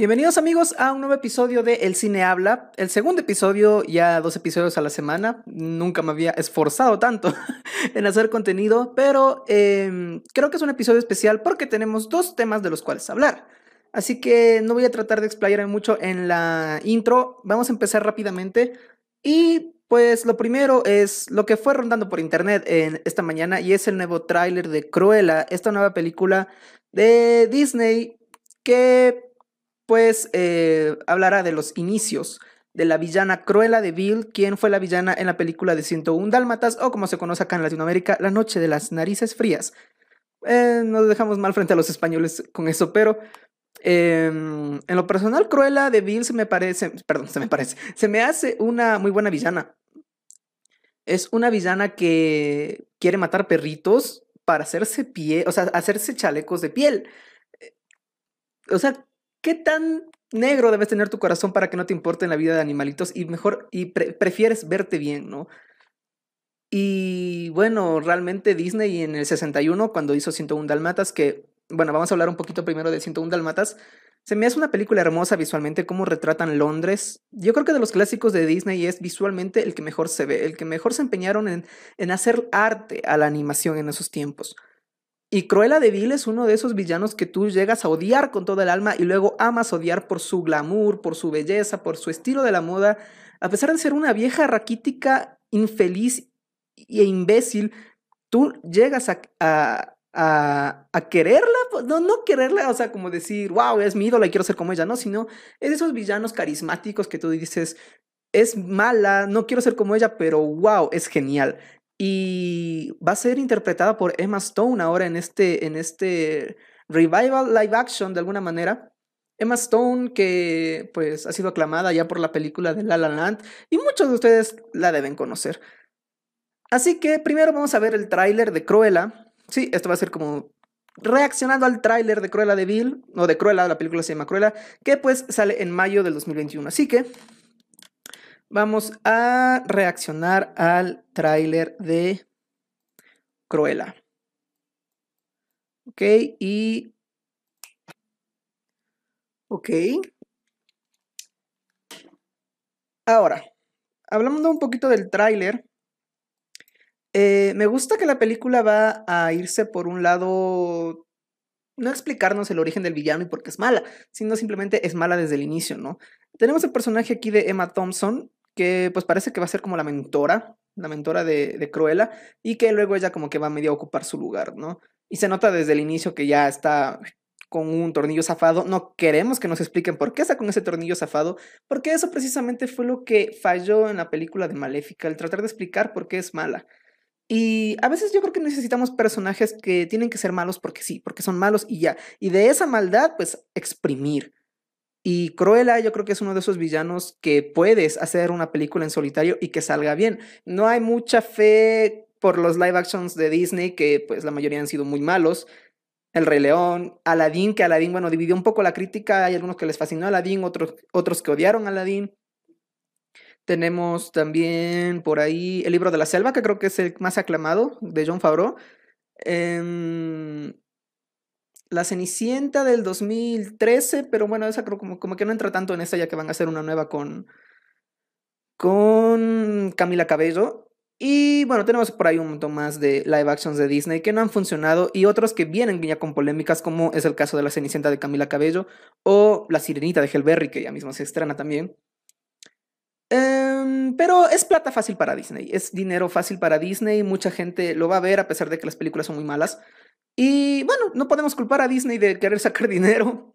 Bienvenidos amigos a un nuevo episodio de El Cine Habla, el segundo episodio, ya dos episodios a la semana, nunca me había esforzado tanto en hacer contenido, pero em, creo que es un episodio especial porque tenemos dos temas de los cuales hablar. Así que no voy a tratar de explayarme mucho en la intro, vamos a empezar rápidamente. Y pues lo primero es lo que fue rondando por internet en esta mañana y es el nuevo tráiler de Cruella, esta nueva película de Disney que pues eh, hablará de los inicios de la villana Cruella de Vil, quien fue la villana en la película de 101 Dálmatas, o como se conoce acá en Latinoamérica, La Noche de las Narices Frías. Eh, nos dejamos mal frente a los españoles con eso, pero em, en lo personal, Cruella de Vil se me parece, perdón, se me parece, se me hace una muy buena villana. Es una villana que quiere matar perritos para hacerse pie, o sea, hacerse chalecos de piel. O sea, ¿Qué tan negro debes tener tu corazón para que no te importe la vida de animalitos y mejor y prefieres verte bien, ¿no? Y bueno, realmente Disney en el 61 cuando hizo 101 Dalmatas que bueno, vamos a hablar un poquito primero de 101 Dalmatas. Se me hace una película hermosa visualmente, cómo retratan Londres. Yo creo que de los clásicos de Disney es visualmente el que mejor se ve, el que mejor se empeñaron en, en hacer arte a la animación en esos tiempos. Y Cruella de Vil es uno de esos villanos que tú llegas a odiar con toda el alma y luego amas odiar por su glamour, por su belleza, por su estilo de la moda. A pesar de ser una vieja raquítica, infeliz e imbécil, tú llegas a, a, a, quererla, pues, no, no quererla, o sea, como decir, wow, es mi ídola y quiero ser como ella, no, sino es de esos villanos carismáticos que tú dices, es mala, no quiero ser como ella, pero wow, es genial y va a ser interpretada por Emma Stone ahora en este, en este revival live action de alguna manera. Emma Stone que pues ha sido aclamada ya por la película de La La Land y muchos de ustedes la deben conocer. Así que primero vamos a ver el tráiler de Cruella. Sí, esto va a ser como reaccionando al tráiler de Cruella de Vil, o de Cruella, la película se llama Cruella, que pues sale en mayo del 2021. Así que vamos a reaccionar al tráiler de Cruella. Ok, y... Ok. Ahora, hablando un poquito del tráiler, eh, me gusta que la película va a irse por un lado, no explicarnos el origen del villano y por qué es mala, sino simplemente es mala desde el inicio, ¿no? Tenemos el personaje aquí de Emma Thompson, que pues parece que va a ser como la mentora, la mentora de, de Cruella, y que luego ella como que va medio a ocupar su lugar, ¿no? Y se nota desde el inicio que ya está con un tornillo zafado. No queremos que nos expliquen por qué está con ese tornillo zafado, porque eso precisamente fue lo que falló en la película de Maléfica, el tratar de explicar por qué es mala. Y a veces yo creo que necesitamos personajes que tienen que ser malos porque sí, porque son malos y ya. Y de esa maldad, pues exprimir. Y Cruella yo creo que es uno de esos villanos que puedes hacer una película en solitario y que salga bien. No hay mucha fe por los live actions de Disney, que pues la mayoría han sido muy malos. El Rey León, Aladdin, que Aladdin, bueno, dividió un poco la crítica. Hay algunos que les fascinó Aladdin, otros, otros que odiaron Aladdin. Tenemos también por ahí el libro de la selva, que creo que es el más aclamado, de John Favreau. Eh, la Cenicienta del 2013, pero bueno, esa creo como, como que no entra tanto en esta ya que van a hacer una nueva con, con Camila Cabello. Y bueno, tenemos por ahí un montón más de live actions de Disney que no han funcionado y otros que vienen con polémicas, como es el caso de la Cenicienta de Camila Cabello o La Sirenita de Hellberry, que ya mismo se estrena también. Em, pero es plata fácil para Disney, es dinero fácil para Disney, mucha gente lo va a ver a pesar de que las películas son muy malas. Y bueno, no podemos culpar a Disney de querer sacar dinero.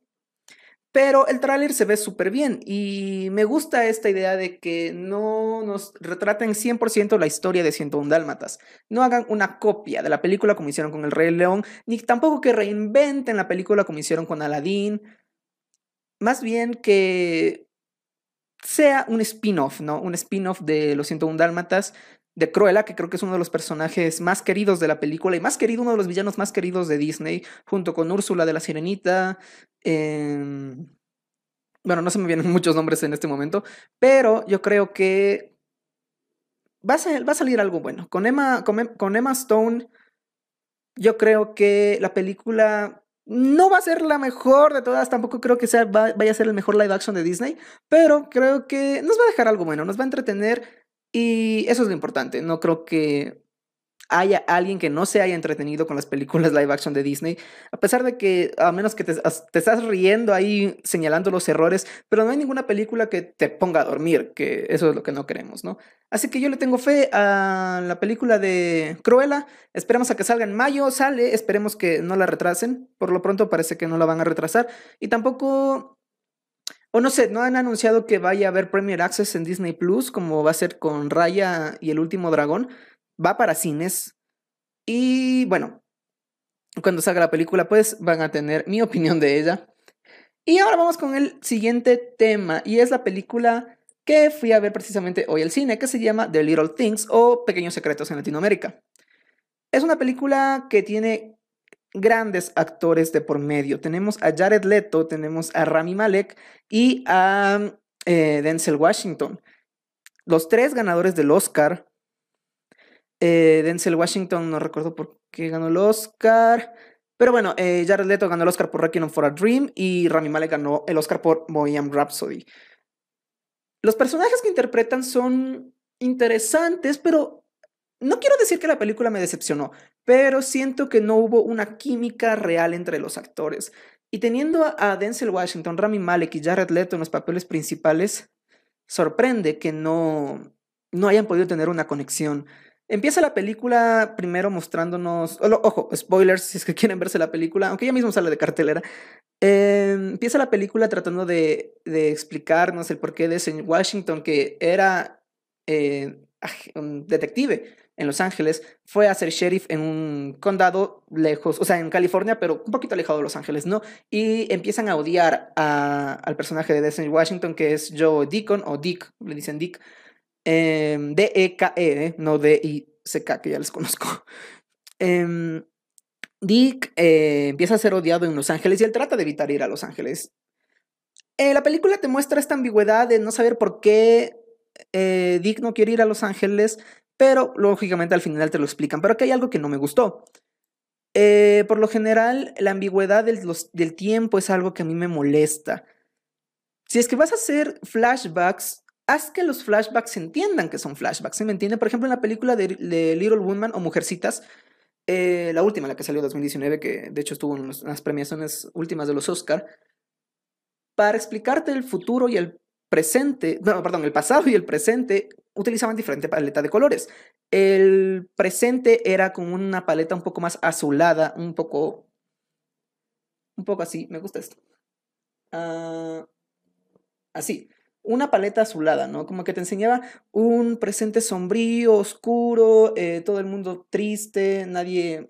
Pero el tráiler se ve súper bien y me gusta esta idea de que no nos retraten 100% la historia de 101 Dálmatas. No hagan una copia de la película como hicieron con El Rey León, ni tampoco que reinventen la película como hicieron con Aladdin. Más bien que sea un spin-off, ¿no? Un spin-off de Los 101 Dálmatas de Cruella, que creo que es uno de los personajes más queridos de la película y más querido, uno de los villanos más queridos de Disney, junto con Úrsula de la Sirenita. Em, bueno, no se me vienen muchos nombres en este momento, pero yo creo que va a, salir algo bueno. Con Emma, con, con Emma Stone, yo creo que la película No va a ser la mejor de todas, tampoco creo que sea, vaya a ser el mejor live action de Disney, pero creo que nos va a dejar algo bueno, nos va a entretener y eso es lo importante. No creo que haya alguien que no se haya entretenido con las películas live action de Disney, a pesar de que a menos que te, estás riendo ahí señalando los errores, pero no hay ninguna película que te ponga a dormir, que eso es lo que no queremos, ¿no? Así que yo le tengo fe a la película de Cruella, esperemos a que salga en mayo, sale, esperemos que no la retrasen, por lo pronto parece que no la van a retrasar, y tampoco o no sé, no han anunciado que vaya a haber Premier Access en Disney Plus, como va a ser con Raya y el último dragón va para cines y bueno, cuando salga la película pues van a tener mi opinión de ella. Y ahora vamos con el siguiente tema y es la película que fui a ver precisamente hoy al cine que se llama The Little Things o Pequeños Secretos en Latinoamérica. Es una película que tiene grandes actores de por medio. Tenemos a Jared Leto, tenemos a Rami Malek y a eh, Denzel Washington. Los tres ganadores del Oscar eh, Denzel Washington, no recuerdo por qué ganó el Oscar. Pero bueno, eh, Jared Leto ganó el Oscar por Requiem for a Dream y Rami Malek ganó el Oscar por Bohemian Rhapsody. Los personajes que interpretan son interesantes, pero no quiero decir que la película me decepcionó, pero siento que no hubo una química real entre los actores. Y teniendo a Denzel Washington, Rami Malek y Jared Leto en los papeles principales, sorprende que no, no hayan podido tener una conexión. Empieza la película primero mostrándonos, ojo, spoilers si es que quieren verse la película, aunque ya mismo sale de cartelera. Em, empieza la película tratando de, explicarnos el porqué de ese Washington, que era eh, un detective en Los Ángeles, fue a ser sheriff en un condado lejos, o sea, en California, pero un poquito alejado de Los Ángeles, ¿no? Y empiezan a odiar al personaje de Denzel Washington, que es Joe Deacon, o Dick, le dicen Dick, Em, D-E-K-E, ¿eh? no D-I-C-K, que ya les conozco. Em, Dick eh, empieza a ser odiado en Los Ángeles y él trata de evitar ir a Los Ángeles. Eh, la película te muestra esta ambigüedad de no saber por qué Dick no quiere ir a Los Ángeles, pero lógicamente al final te lo explican. Pero aquí hay algo que no me gustó. por lo general, la ambigüedad del, tiempo es algo que a mí me molesta. Si es que vas a hacer flashbacks, haz que los flashbacks entiendan que son flashbacks. ¿Se me entiende? Por ejemplo, en la película de, Little Woman o Mujercitas, eh, la última, la que salió en 2019, que de hecho estuvo en las premiaciones últimas de los Oscar, para explicarte el futuro y el presente, no, perdón, el pasado y el presente utilizaban diferente paleta de colores. El presente era con una paleta un poco más azulada, un poco, un poco así, me gusta esto. Ah, así una paleta azulada, ¿no? Como que te enseñaba un presente sombrío, oscuro, eh, todo el mundo triste, nadie,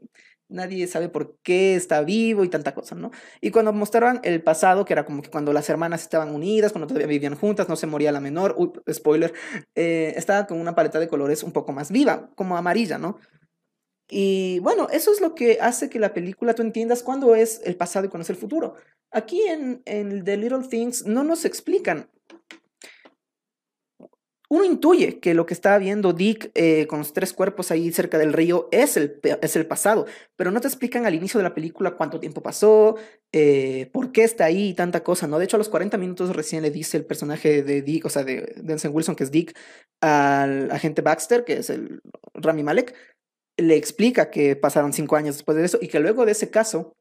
nadie sabe por qué está vivo y tanta cosa, ¿no? Y cuando mostraban el pasado, que era como que cuando las hermanas estaban unidas, cuando todavía vivían juntas, no se moría la menor, uy, spoiler, eh, estaba con una paleta de colores un poco más viva, como amarilla, ¿no? Y bueno, eso es lo que hace que la película tú entiendas cuándo es el pasado y cuándo es el futuro. Aquí en, en The Little Things no nos explican uno intuye que lo que está viendo Dick eh, con los tres cuerpos ahí cerca del río es el, es el pasado, pero no te explican al inicio de la película cuánto tiempo pasó, eh, por qué está ahí y tanta cosa, ¿no? De hecho, a los 40 minutos recién le dice el personaje de Dick, o sea, de Denzel Wilson, que es Dick, al agente Baxter, que es el Rami Malek, le explica que pasaron cinco años después de eso y que luego de ese caso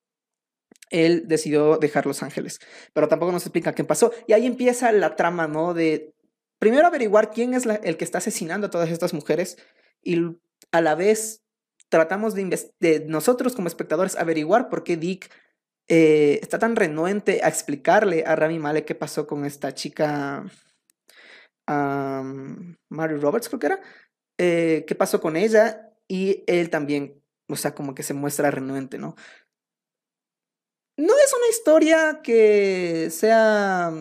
él decidió dejar Los Ángeles, pero tampoco nos explica qué pasó. Y ahí empieza la trama, ¿no? De primero averiguar quién es el que está asesinando a todas estas mujeres y a la vez tratamos de, nosotros como espectadores averiguar por qué Dick eh, está tan renuente a explicarle a Rami Malek qué pasó con esta chica Mary Roberts, creo que era, eh, qué pasó con ella y él también, o sea, como que se muestra renuente, ¿no? No es una historia que sea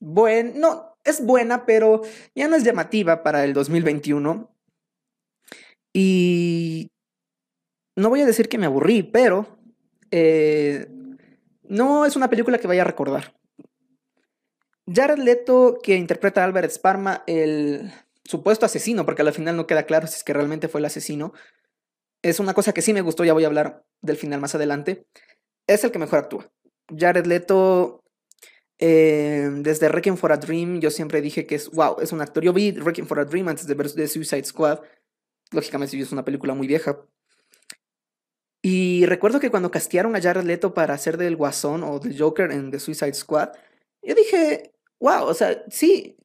buena, no, es buena, pero ya no es llamativa para el 2021. Y no voy a decir que me aburrí, pero eh, no es una película que vaya a recordar. Jared Leto, que interpreta a Albert Sparma, el supuesto asesino, porque al final no queda claro si es que realmente fue el asesino, es una cosa que sí me gustó, ya voy a hablar del final más adelante. es el que mejor actúa. Jared Leto, eh, desde Requiem for a Dream, yo siempre dije que es, wow, es un actor. Yo vi Requiem for a Dream antes de ver The Suicide Squad. Lógicamente, es una película muy vieja. Y recuerdo que cuando castearon a Jared Leto para hacer del Guasón o del Joker en The Suicide Squad, yo dije, wow, o sea, sí,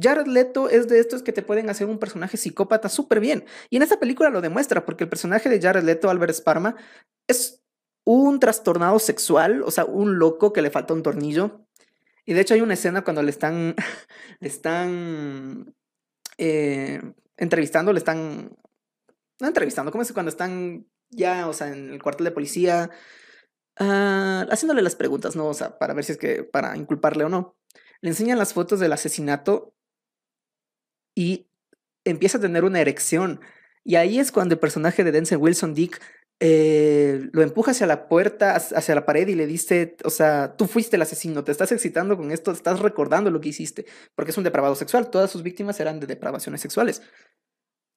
Jared Leto es de estos que te pueden hacer un personaje psicópata súper bien. Y en esta película lo demuestra, porque el personaje de Jared Leto, Albert Sparma, es un trastornado sexual, o sea, un loco que le falta un tornillo. Y de hecho hay una escena cuando le están, le están eh, entrevistando, le están, no entrevistando, ¿cómo es cuando están ya, o sea, en el cuartel de policía, uh, haciéndole las preguntas, ¿no? O sea, para ver si es que, para inculparle o no. Le enseñan las fotos del asesinato y empieza a tener una erección. Y ahí es cuando el personaje de Denzel Wilson, Dick, eh, lo empuja hacia la puerta, hacia la pared y le dice, o sea, tú fuiste el asesino, te estás excitando con esto, estás recordando lo que hiciste, porque es un depravado sexual, todas sus víctimas eran de depravaciones sexuales.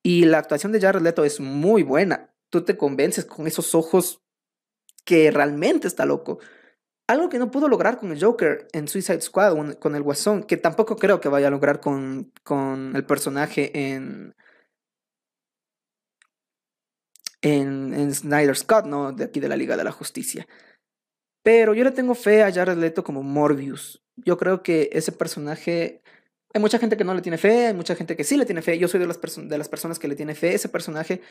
Y la actuación de Jared Leto es muy buena tú te convences con esos ojos que realmente está loco. Algo que no pudo lograr con el Joker en Suicide Squad con el Guasón, que tampoco creo que vaya a lograr con, con el personaje en, en, en Snyder Scott, ¿no? De aquí de la Liga de la Justicia. Pero yo le tengo fe a Jared Leto como Morbius. Yo creo que ese personaje hay mucha gente que no le tiene fe, hay mucha gente que sí le tiene fe. Yo soy de las, de las personas que le tiene fe. Ese personaje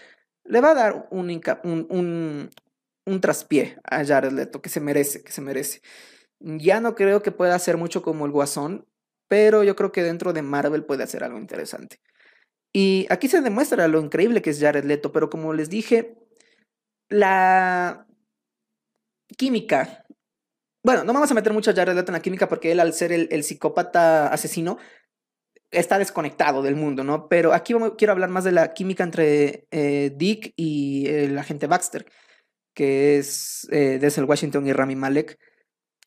le va a dar un, un, un, un traspié a Jared Leto, que se merece, que se merece. Ya no creo que pueda hacer mucho como el Guasón, pero yo creo que dentro de Marvel puede hacer algo interesante. Y aquí se demuestra lo increíble que es Jared Leto, pero como les dije, la química. Bueno, no vamos a meter mucho a Jared Leto en la química porque él, al ser el, psicópata asesino, está desconectado del mundo, ¿no? Pero aquí quiero hablar más de la química entre eh, Dick y el agente Baxter, que es eh, Washington y Rami Malek,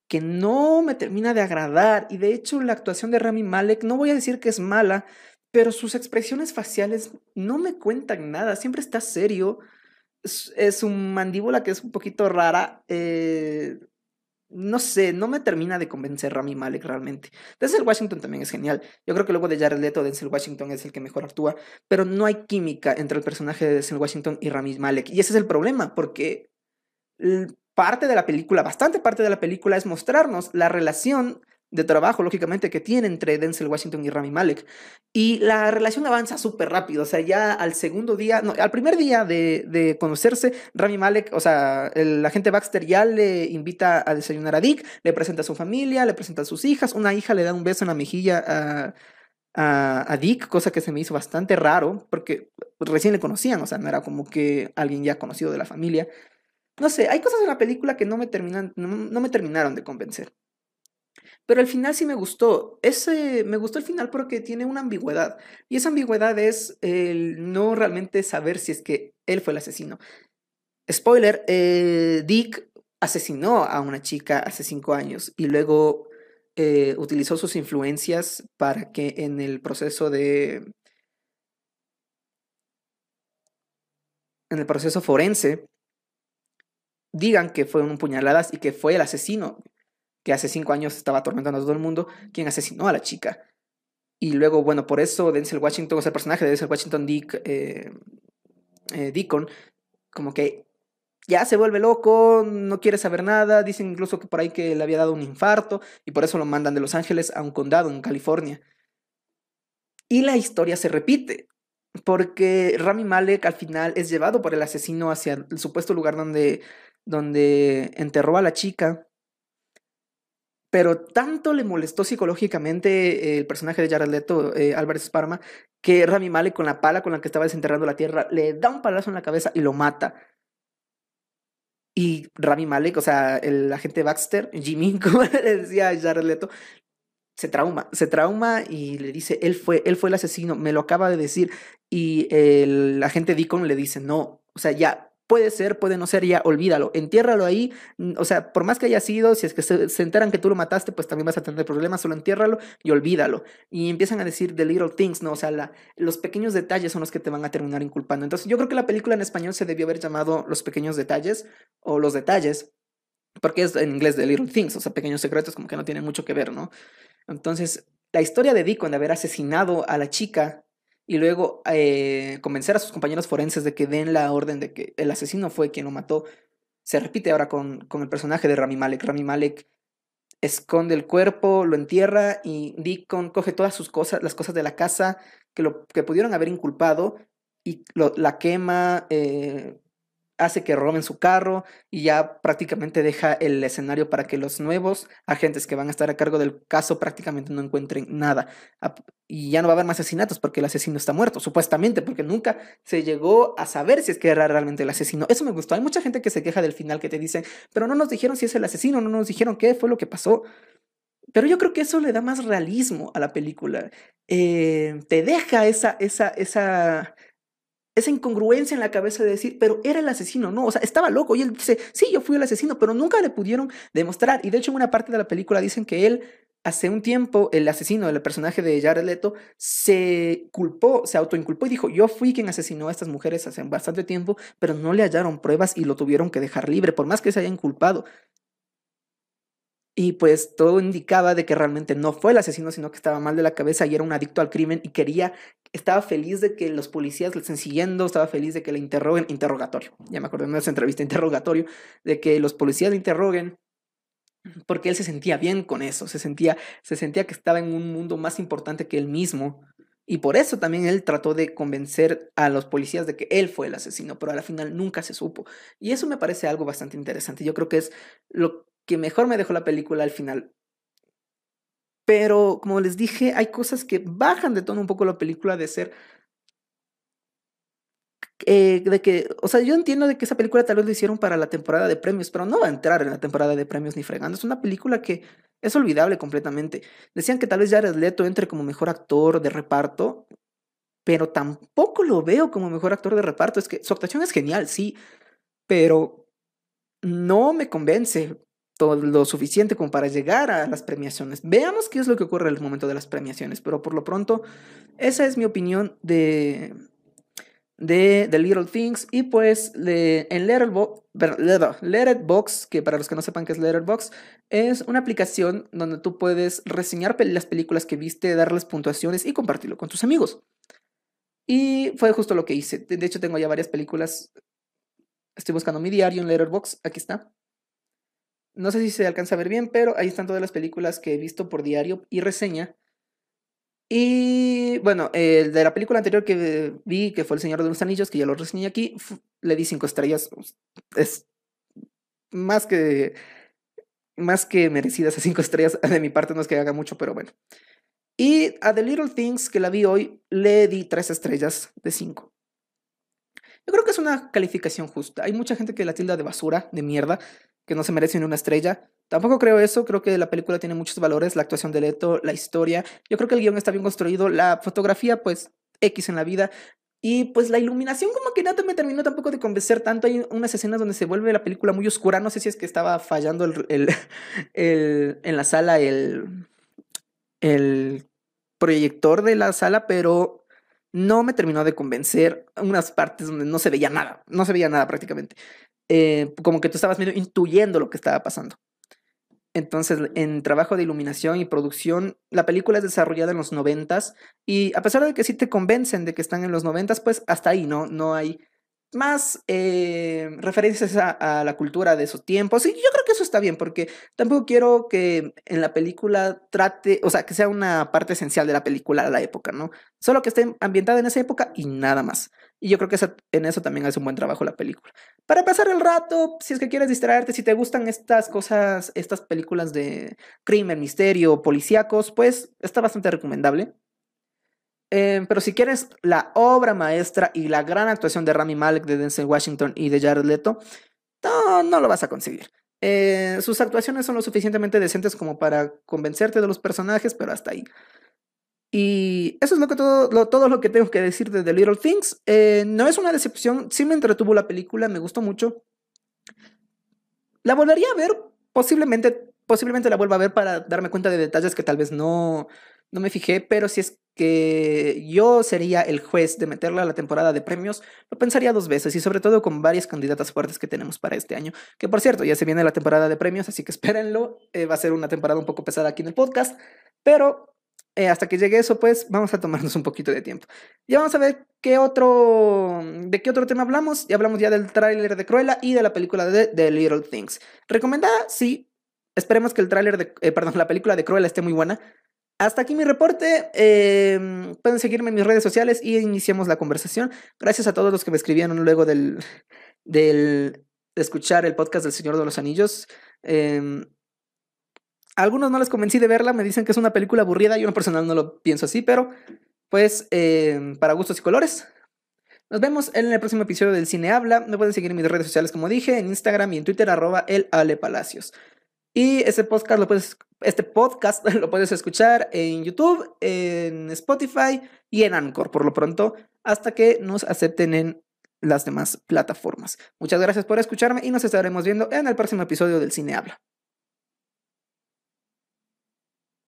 que no me termina de agradar. Y de hecho, la actuación de Rami Malek, no voy a decir que es mala, pero sus expresiones faciales no me cuentan nada. Siempre está serio. Es, es un mandíbula que es un poquito rara. Eh, no sé, no me termina de convencer Rami Malek realmente. Denzel Washington también es genial. Yo creo que luego de Jared Leto, Denzel Washington es el que mejor actúa, pero no hay química entre el personaje de Denzel Washington y Rami Malek. Y ese es el problema, porque parte de la película, bastante parte de la película es mostrarnos la relación de trabajo, lógicamente, que tiene entre Denzel Washington y Rami Malek. Y la relación avanza súper rápido, o sea, ya al segundo día, no, al primer día de, de, conocerse, Rami Malek, o sea, el agente Baxter ya le invita a desayunar a Dick, le presenta a su familia, le presenta a sus hijas, una hija le da un beso en la mejilla a, a, a Dick, cosa que se me hizo bastante raro, porque recién le conocían, o sea, no era como que alguien ya conocido de la familia. No sé, hay cosas en la película que no me, terminan, no, no me terminaron de convencer. Pero al final sí me gustó. Ese, me gustó el final porque tiene una ambigüedad. Y esa ambigüedad es el no realmente saber si es que él fue el asesino. Spoiler, eh, Dick asesinó a una chica hace cinco años y luego eh, utilizó sus influencias para que en el proceso de... En el proceso forense digan que fueron puñaladas y que fue el asesino que hace cinco años estaba atormentando a todo el mundo, quien asesinó a la chica. Y luego, bueno, por eso Denzel Washington, o sea, el personaje de Denzel Washington Dick, eh, eh, Deacon, como que ya se vuelve loco, no quiere saber nada, dicen incluso que por ahí que le había dado un infarto y por eso lo mandan de Los Ángeles a un condado en California. Y la historia se repite, porque Rami Malek al final es llevado por el asesino hacia el supuesto lugar donde, donde enterró a la chica pero tanto le molestó psicológicamente el personaje de Jared Leto, eh, Álvarez Sparma, que Rami Malek con la pala con la que estaba desenterrando la tierra le da un palazo en la cabeza y lo mata. Y Rami Malek, o sea, el agente Baxter, Jimmy, como le decía a Jared Leto, se trauma, se trauma y le dice, él fue, él fue el asesino, me lo acaba de decir. Y el agente Deacon le dice, no, o sea, ya, Puede ser, puede no ser, ya olvídalo, entiérralo ahí. Mm, o sea, por más que haya sido, si es que se, enteran que tú lo mataste, pues también vas a tener problemas, solo entiérralo y olvídalo. Y empiezan a decir the little things, ¿no? O sea, los pequeños detalles son los que te van a terminar inculpando. Entonces, yo creo que la película en español se debió haber llamado Los pequeños detalles o Los detalles. Porque es en inglés de Little Things, o sea, pequeños secretos como que no tienen mucho que ver, ¿no? Entonces, la historia de Deacon de haber asesinado a la chica y luego eh, convencer a sus compañeros forenses de que den la orden de que el asesino fue quien lo mató, se repite ahora con, con el personaje de Rami Malek. Rami Malek esconde el cuerpo, lo entierra y Deacon coge todas sus cosas, las cosas de la casa que, lo, que pudieron haber inculpado y la quema, eh, hace que roben su carro y ya prácticamente deja el escenario para que los nuevos agentes que van a estar a cargo del caso prácticamente no encuentren nada. Y ya no va a haber más asesinatos porque el asesino está muerto, supuestamente, porque nunca se llegó a saber si es que era realmente el asesino. Eso me gustó. Hay mucha gente que se queja del final que te dicen, pero no nos dijeron si es el asesino, no nos dijeron qué fue lo que pasó. Pero yo creo que eso le da más realismo a la película. Eh, te deja esa, esa, esa, esa incongruencia en la cabeza de decir, pero era el asesino, no, o sea, estaba loco. Y él dice, sí, yo fui el asesino, pero nunca le pudieron demostrar. Y de hecho, en una parte de la película dicen que él, hace un tiempo, el asesino, el personaje de Jared Leto, se culpó, se autoinculpó y dijo, yo fui quien asesinó a estas mujeres hace bastante tiempo, pero no le hallaron pruebas y lo tuvieron que dejar libre, por más que se haya inculpado. Y pues todo indicaba de que realmente no fue el asesino, sino que estaba mal de la cabeza y era un adicto al crimen y quería, estaba feliz de que los policías le estén siguiendo, estaba feliz de que le interroguen, interrogatorio, ya me acuerdo de esa entrevista, interrogatorio, de que los policías le interroguen, porque él se sentía bien con eso, se sentía, se sentía que estaba en un mundo más importante que él mismo. Y por eso también él trató de convencer a los policías de que él fue el asesino, pero a la final nunca se supo. Y eso me parece algo bastante interesante. Yo creo que es lo que mejor me dejó la película al final. Pero, como les dije, hay cosas que bajan de tono un poco la película de ser... Eh, de que, o sea, yo entiendo de que esa película tal vez lo hicieron para la temporada de premios, pero no va a entrar en la temporada de premios ni fregando. Es una película que es olvidable completamente. Decían que tal vez Jared Leto entre como mejor actor de reparto, pero tampoco lo veo como mejor actor de reparto. Es que su actuación es genial, sí, pero no me convence lo suficiente como para llegar a las premiaciones. Veamos qué es lo que ocurre en el momento de las premiaciones, pero por lo pronto, esa es mi opinión de, de The Little Things. Y pues en Letterboxd, que para los que no sepan qué es Letterboxd, es una aplicación donde tú puedes reseñar las películas que viste, darles puntuaciones y compartirlo con tus amigos. Y fue justo lo que hice. De hecho, tengo ya varias películas. Estoy buscando mi diario en Letterboxd. Aquí está. No sé si se alcanza a ver bien, pero ahí están todas las películas que he visto por diario y reseña. Y bueno, de la película anterior que vi, que fue El Señor de los Anillos, que ya lo reseñé aquí, le di cinco estrellas. Es más que, más que merecidas a cinco estrellas. De mi parte no es que haga mucho, pero bueno. Y a The Little Things, que la vi hoy, le di tres estrellas de cinco. Yo creo que es una calificación justa. Hay mucha gente que la tilda de basura, de mierda, que no se merece ni una estrella. Tampoco creo eso, creo que la película tiene muchos valores, la actuación de Leto, la historia. Yo creo que el guion está bien construido, la fotografía, pues, X en la vida. Y pues la iluminación como que no me terminó tampoco de convencer tanto. Hay unas escenas donde se vuelve la película muy oscura. No sé si es que estaba fallando el, el, el, en la sala el, el proyector de la sala, pero no me terminó de convencer. Unas partes donde no se veía nada, no se veía nada prácticamente. Eh, como que tú estabas medio intuyendo lo que estaba pasando. Entonces, en trabajo de iluminación y producción, la película es desarrollada en los noventas y a pesar de que sí te convencen de que están en los noventas, pues hasta ahí, ¿no? No hay más eh, referencias a, la cultura de esos tiempos. Y yo creo que eso está bien, porque tampoco quiero que en la película trate, o sea, que sea una parte esencial de la película a la época, ¿no? Solo que esté ambientada en esa época y nada más. Y yo creo que en eso también hace un buen trabajo la película. Para pasar el rato, si es que quieres distraerte, si te gustan estas cosas, estas películas de crimen, misterio, policíacos, pues está bastante recomendable. Em, pero si quieres la obra maestra y la gran actuación de Rami Malek, de Denzel Washington y de Jared Leto, no, no lo vas a conseguir. Eh, sus actuaciones son lo suficientemente decentes como para convencerte de los personajes, pero hasta ahí. Y eso es lo que todo, lo, todo lo que tengo que decir de The Little Things. Eh, no es una decepción, sí me entretuvo la película, me gustó mucho. La volvería a ver, posiblemente, posiblemente la vuelva a ver para darme cuenta de detalles que tal vez no, no me fijé, pero si es que yo sería el juez de meterla a la temporada de premios, lo pensaría dos veces y sobre todo con varias candidatas fuertes que tenemos para este año. Que por cierto, ya se viene la temporada de premios, así que espérenlo. Eh, va a ser una temporada un poco pesada aquí en el podcast, pero eh, hasta que llegue eso, pues vamos a tomarnos un poquito de tiempo. Y vamos a ver qué otro, de qué otro tema hablamos. Ya hablamos ya del tráiler de Cruella y de la película de The Little Things. ¿Recomendada? Sí. Esperemos que el tráiler de, eh, perdón, la película de Cruella esté muy buena. Hasta aquí mi reporte. Em, pueden seguirme en mis redes sociales y iniciamos la conversación. Gracias a todos los que me escribieron luego del, de escuchar el podcast del Señor de los Anillos. Em, a algunos no les convencí de verla, me dicen que es una película aburrida. Yo en personal no lo pienso así, pero pues em, para gustos y colores. Nos vemos en el próximo episodio del Cine Habla. Me pueden seguir en mis redes sociales, como dije, en Instagram y en Twitter, arroba el Ale Palacios. Y este podcast lo puedes, este podcast lo puedes escuchar en YouTube, en Spotify y en Anchor por lo pronto, hasta que nos acepten en las demás plataformas. Muchas gracias por escucharme y nos estaremos viendo en el próximo episodio del Cine Habla.